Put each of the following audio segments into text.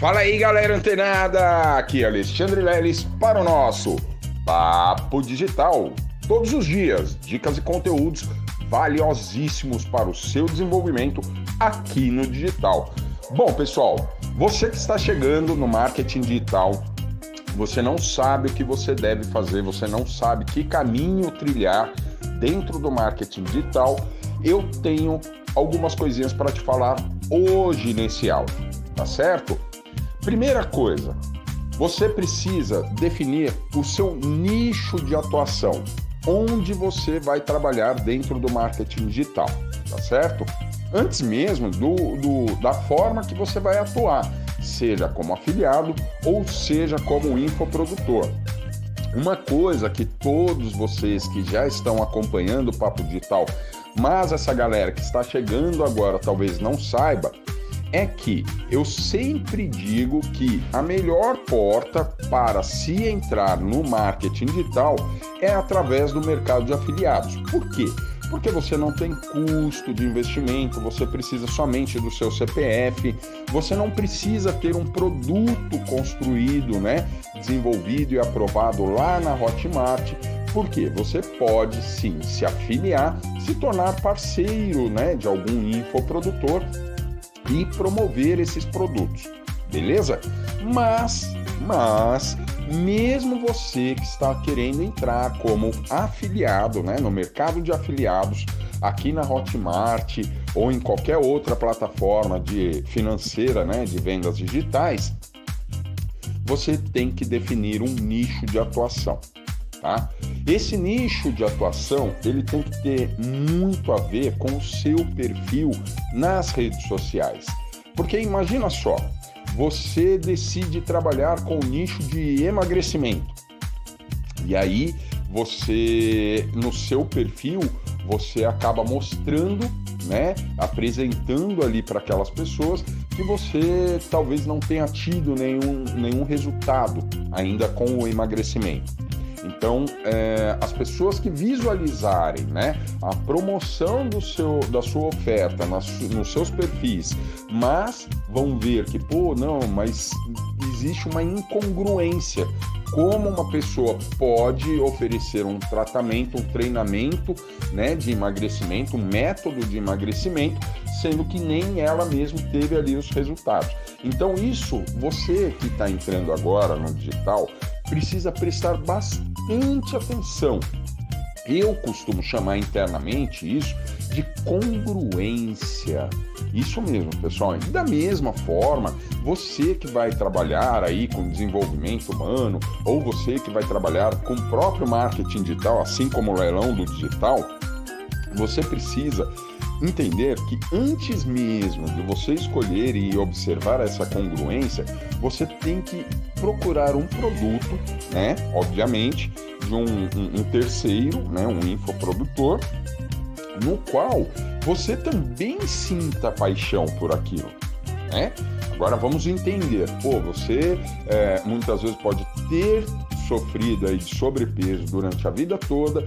Fala aí, galera antenada! Aqui é Alexandre Leles para o nosso Papo Digital. Todos os dias, dicas e conteúdos valiosíssimos para o seu desenvolvimento aqui no digital. Bom, pessoal, você que está chegando no marketing digital, você não sabe o que você deve fazer, você não sabe que caminho trilhar dentro do marketing digital, eu tenho algumas coisinhas para te falar hoje nesse áudio, tá certo? Primeira coisa, você precisa definir o seu nicho de atuação, onde você vai trabalhar dentro do marketing digital, tá certo? Antes mesmo do, do, da forma que você vai atuar, seja como afiliado ou seja como infoprodutor. Uma coisa que todos vocês que já estão acompanhando o Papo Digital, mas essa galera que está chegando agora talvez não saiba, é que eu sempre digo que a melhor porta para se entrar no marketing digital é através do mercado de afiliados. Por quê? Porque você não tem custo de investimento, você precisa somente do seu CPF, você não precisa ter um produto construído, né, desenvolvido e aprovado lá na Hotmart, porque você pode sim se afiliar, se tornar parceiro, né, de algum infoprodutor e promover esses produtos, beleza? Mas, mas, mesmo você que está querendo entrar como afiliado, né, no mercado de afiliados, aqui na Hotmart ou em qualquer outra plataforma de financeira, né, de vendas digitais, você tem que definir um nicho de atuação, tá? Esse nicho de atuação, ele tem que ter muito a ver com o seu perfil nas redes sociais. Porque imagina só, você decide trabalhar com o nicho de emagrecimento. E aí, você no seu perfil, você acaba mostrando, né, apresentando ali para aquelas pessoas que você talvez não tenha tido nenhum, nenhum resultado ainda com o emagrecimento. Então, é, as pessoas que visualizarem né, a promoção do seu, da sua oferta nas, nos seus perfis, mas vão ver que, pô, não, mas existe uma incongruência. Como uma pessoa pode oferecer um tratamento, um treinamento né, de emagrecimento, um método de emagrecimento, sendo que nem ela mesma teve ali os resultados. Então, isso, você que está entrando agora no digital, precisa prestar bastante atenção. Eu costumo chamar internamente isso de congruência. Isso mesmo, pessoal. E da mesma forma, você que vai trabalhar aí com desenvolvimento humano, ou você que vai trabalhar com o próprio marketing digital, assim como o leilão do digital, você precisa entender que antes mesmo de você escolher e observar essa congruência, você tem que procurar um produto, né? Obviamente, de um, um, um terceiro, né? Um infoprodutor, no qual você também sinta paixão por aquilo, né? Agora vamos entender, pô, você é, muitas vezes pode ter sofrido aí de sobrepeso durante a vida toda,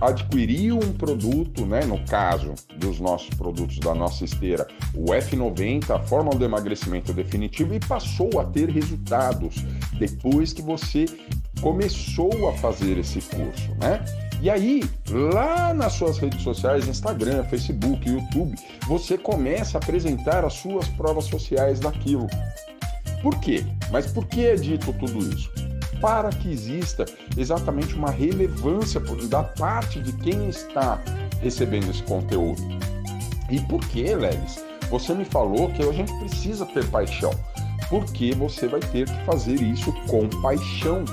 adquiriu um produto, né, no caso dos nossos produtos da nossa esteira, o F90, a fórmula do emagrecimento definitivo, e passou a ter resultados depois que você começou a fazer esse curso, né? E aí, lá nas suas redes sociais, Instagram, Facebook, YouTube, você começa a apresentar as suas provas sociais daquilo. Por quê? Mas por que é dito tudo isso? Para que exista exatamente uma relevância da parte de quem está recebendo esse conteúdo. E por que, Lelis? Você me falou que a gente precisa ter paixão. Porque você vai ter que fazer isso com paixão.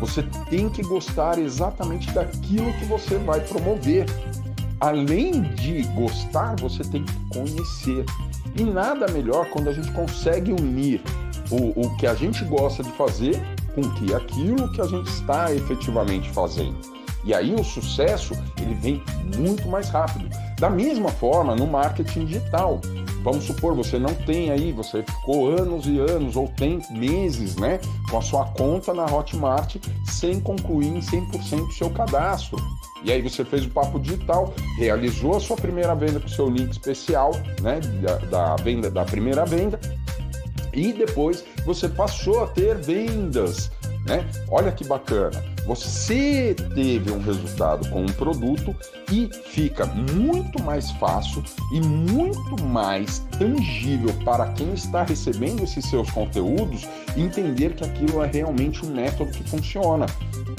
Você tem que gostar exatamente daquilo que você vai promover. Além de gostar, você tem que conhecer. E nada melhor quando a gente consegue unir o, o que a gente gosta de fazer com que aquilo que a gente está efetivamente fazendo. E aí o sucesso ele vem muito mais rápido. Da mesma forma no marketing digital. Vamos supor, você não tem aí, você ficou anos e anos ou tem meses, né, com a sua conta na Hotmart sem concluir em 100% o seu cadastro. E aí você fez o papo digital, realizou a sua primeira venda com o seu link especial, né, da, da venda da primeira venda, E depois você passou a ter vendas, né? Olha que bacana. Você teve um resultado com um produto e fica muito mais fácil e muito mais tangível para quem está recebendo esses seus conteúdos entender que aquilo é realmente um método que funciona,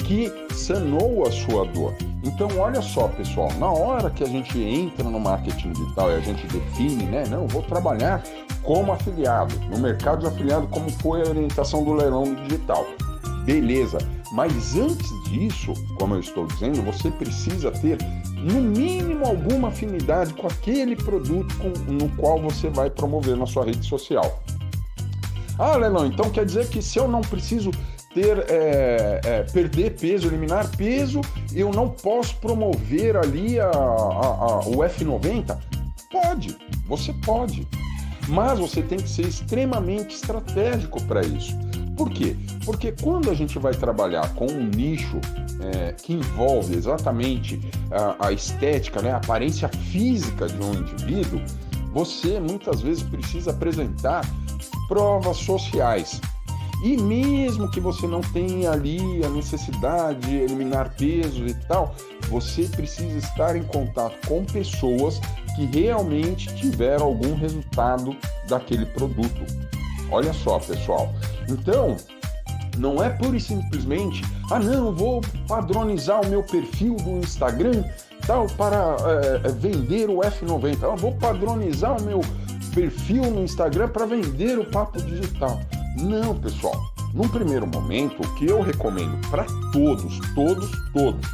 que sanou a sua dor. Então, olha só, pessoal, na hora que a gente entra no marketing digital e a gente define, né? Não, vou trabalhar como afiliado, no mercado de afiliado, como foi a orientação do leilão digital. Beleza, mas antes disso, como eu estou dizendo, você precisa ter no mínimo alguma afinidade com aquele produto com, no qual você vai promover na sua rede social. Ah, Leilão, então quer dizer que se eu não preciso ter é, é, perder peso, eliminar peso, eu não posso promover ali a, a, a, o F90? Pode, você pode. Mas você tem que ser extremamente estratégico para isso. Por quê? Porque quando a gente vai trabalhar com um nicho é, que envolve exatamente a, a estética, né, a aparência física de um indivíduo, você muitas vezes precisa apresentar provas sociais. E mesmo que você não tenha ali a necessidade de eliminar pesos e tal, você precisa estar em contato com pessoas que realmente tiveram algum resultado daquele produto. Olha só, pessoal. Então, não é pura e simplesmente, ah não, vou padronizar o meu perfil do Instagram tal para é, vender o F90. Ah, vou padronizar o meu perfil no Instagram para vender o papo digital. Não, pessoal. Num primeiro momento, o que eu recomendo para todos, todos, todos,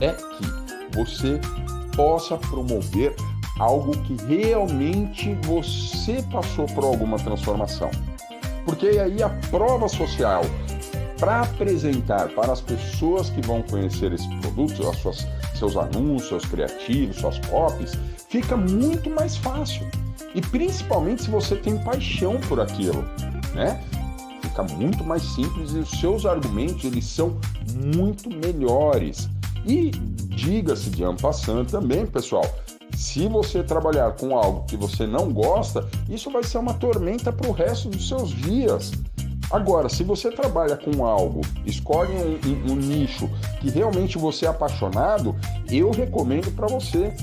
é que você possa promover algo que realmente você passou por alguma transformação. Porque aí a prova social para apresentar para as pessoas que vão conhecer esse produto, as suas, seus anúncios, seus criativos, suas copies, fica muito mais fácil. E principalmente se você tem paixão por aquilo, né? Fica muito mais simples e os seus argumentos eles são muito melhores. E diga-se de ampassando também, pessoal, se você trabalhar com algo que você não gosta, isso vai ser uma tormenta para o resto dos seus dias. Agora, se você trabalha com algo, escolhe um, um, um nicho que realmente você é apaixonado, eu recomendo para você.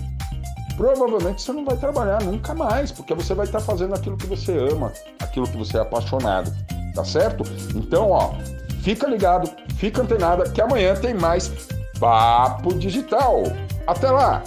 Provavelmente você não vai trabalhar nunca mais, porque você vai estar fazendo aquilo que você ama, aquilo que você é apaixonado, tá certo? Então, ó, fica ligado, fica antenada, que amanhã tem mais Papo Digital. Até lá!